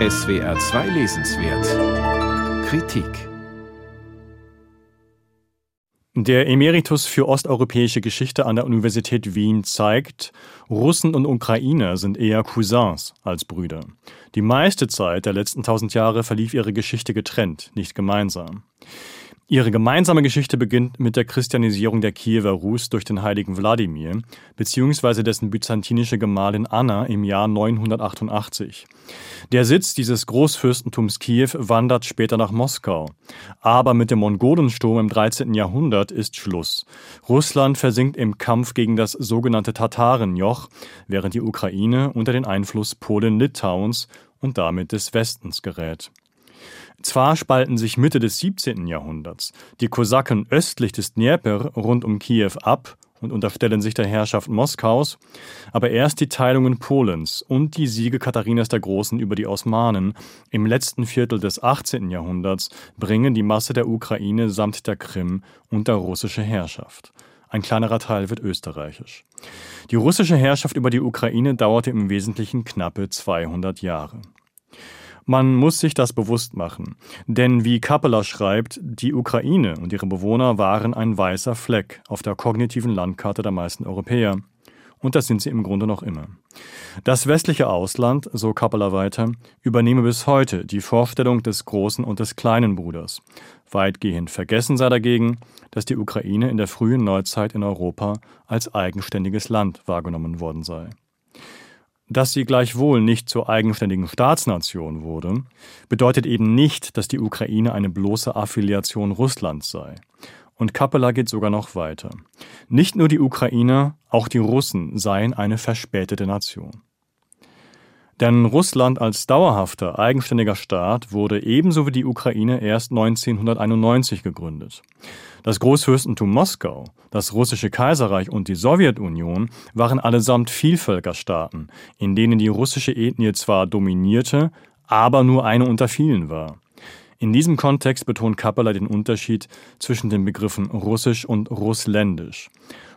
SWR 2 Lesenswert Kritik Der Emeritus für osteuropäische Geschichte an der Universität Wien zeigt, Russen und Ukrainer sind eher Cousins als Brüder. Die meiste Zeit der letzten tausend Jahre verlief ihre Geschichte getrennt, nicht gemeinsam. Ihre gemeinsame Geschichte beginnt mit der Christianisierung der Kiewer Rus durch den heiligen Wladimir bzw. dessen byzantinische Gemahlin Anna im Jahr 988. Der Sitz dieses Großfürstentums Kiew wandert später nach Moskau. Aber mit dem Mongolensturm im 13. Jahrhundert ist Schluss. Russland versinkt im Kampf gegen das sogenannte Tatarenjoch, während die Ukraine unter den Einfluss Polen-Litauens und damit des Westens gerät. Zwar spalten sich Mitte des 17. Jahrhunderts die Kosaken östlich des Dnieper rund um Kiew ab und unterstellen sich der Herrschaft Moskaus, aber erst die Teilungen Polens und die Siege Katharinas der Großen über die Osmanen im letzten Viertel des 18. Jahrhunderts bringen die Masse der Ukraine samt der Krim unter russische Herrschaft. Ein kleinerer Teil wird österreichisch. Die russische Herrschaft über die Ukraine dauerte im Wesentlichen knappe 200 Jahre. Man muss sich das bewusst machen. Denn wie Kappeler schreibt, die Ukraine und ihre Bewohner waren ein weißer Fleck auf der kognitiven Landkarte der meisten Europäer. Und das sind sie im Grunde noch immer. Das westliche Ausland, so Kappeler weiter, übernehme bis heute die Vorstellung des großen und des kleinen Bruders. Weitgehend vergessen sei dagegen, dass die Ukraine in der frühen Neuzeit in Europa als eigenständiges Land wahrgenommen worden sei. Dass sie gleichwohl nicht zur eigenständigen Staatsnation wurde, bedeutet eben nicht, dass die Ukraine eine bloße Affiliation Russlands sei. Und Kappeler geht sogar noch weiter. Nicht nur die Ukrainer, auch die Russen seien eine verspätete Nation. Denn Russland als dauerhafter, eigenständiger Staat wurde ebenso wie die Ukraine erst 1991 gegründet. Das Großfürstentum Moskau, das russische Kaiserreich und die Sowjetunion waren allesamt Vielvölkerstaaten, in denen die russische Ethnie zwar dominierte, aber nur eine unter vielen war. In diesem Kontext betont Kappeler den Unterschied zwischen den Begriffen russisch und russländisch.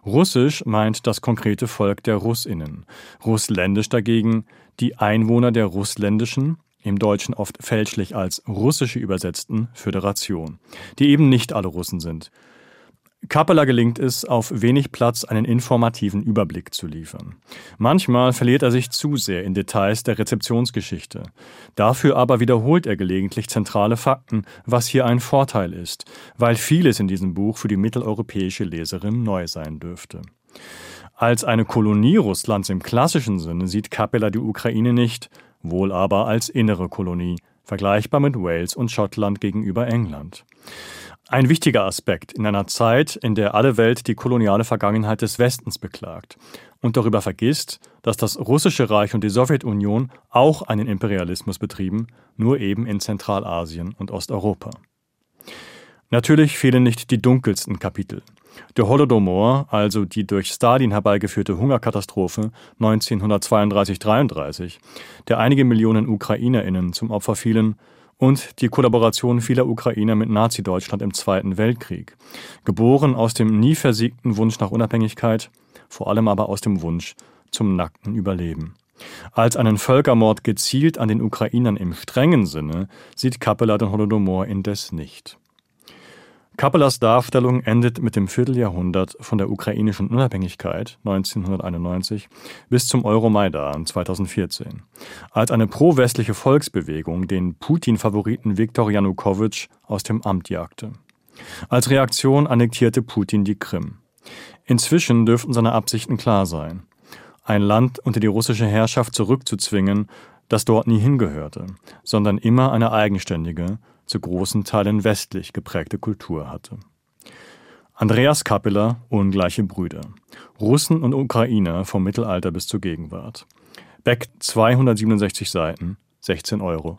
Russisch meint das konkrete Volk der Russinnen, russländisch dagegen die Einwohner der russländischen, im Deutschen oft fälschlich als russische übersetzten Föderation, die eben nicht alle Russen sind. Kappeler gelingt es, auf wenig Platz einen informativen Überblick zu liefern. Manchmal verliert er sich zu sehr in Details der Rezeptionsgeschichte. Dafür aber wiederholt er gelegentlich zentrale Fakten, was hier ein Vorteil ist, weil vieles in diesem Buch für die mitteleuropäische Leserin neu sein dürfte. Als eine Kolonie Russlands im klassischen Sinne sieht Kappeler die Ukraine nicht, wohl aber als innere Kolonie, vergleichbar mit Wales und Schottland gegenüber England. Ein wichtiger Aspekt in einer Zeit, in der alle Welt die koloniale Vergangenheit des Westens beklagt und darüber vergisst, dass das russische Reich und die Sowjetunion auch einen Imperialismus betrieben, nur eben in Zentralasien und Osteuropa. Natürlich fehlen nicht die dunkelsten Kapitel. Der Holodomor, also die durch Stalin herbeigeführte Hungerkatastrophe 1932-33, der einige Millionen UkrainerInnen zum Opfer fielen, und die Kollaboration vieler Ukrainer mit Nazi-Deutschland im Zweiten Weltkrieg. Geboren aus dem nie versiegten Wunsch nach Unabhängigkeit, vor allem aber aus dem Wunsch zum nackten Überleben. Als einen Völkermord gezielt an den Ukrainern im strengen Sinne sieht Kappeler den Holodomor indes nicht. Kappelers Darstellung endet mit dem Vierteljahrhundert von der ukrainischen Unabhängigkeit 1991 bis zum Euromaidan 2014, als eine pro-westliche Volksbewegung den Putin-Favoriten Viktor Janukowitsch aus dem Amt jagte. Als Reaktion annektierte Putin die Krim. Inzwischen dürften seine Absichten klar sein. Ein Land unter die russische Herrschaft zurückzuzwingen, das dort nie hingehörte, sondern immer eine eigenständige, zu großen Teilen westlich geprägte Kultur hatte. Andreas Kappeler, Ungleiche Brüder. Russen und Ukrainer vom Mittelalter bis zur Gegenwart. Beck 267 Seiten, 16,95 Euro.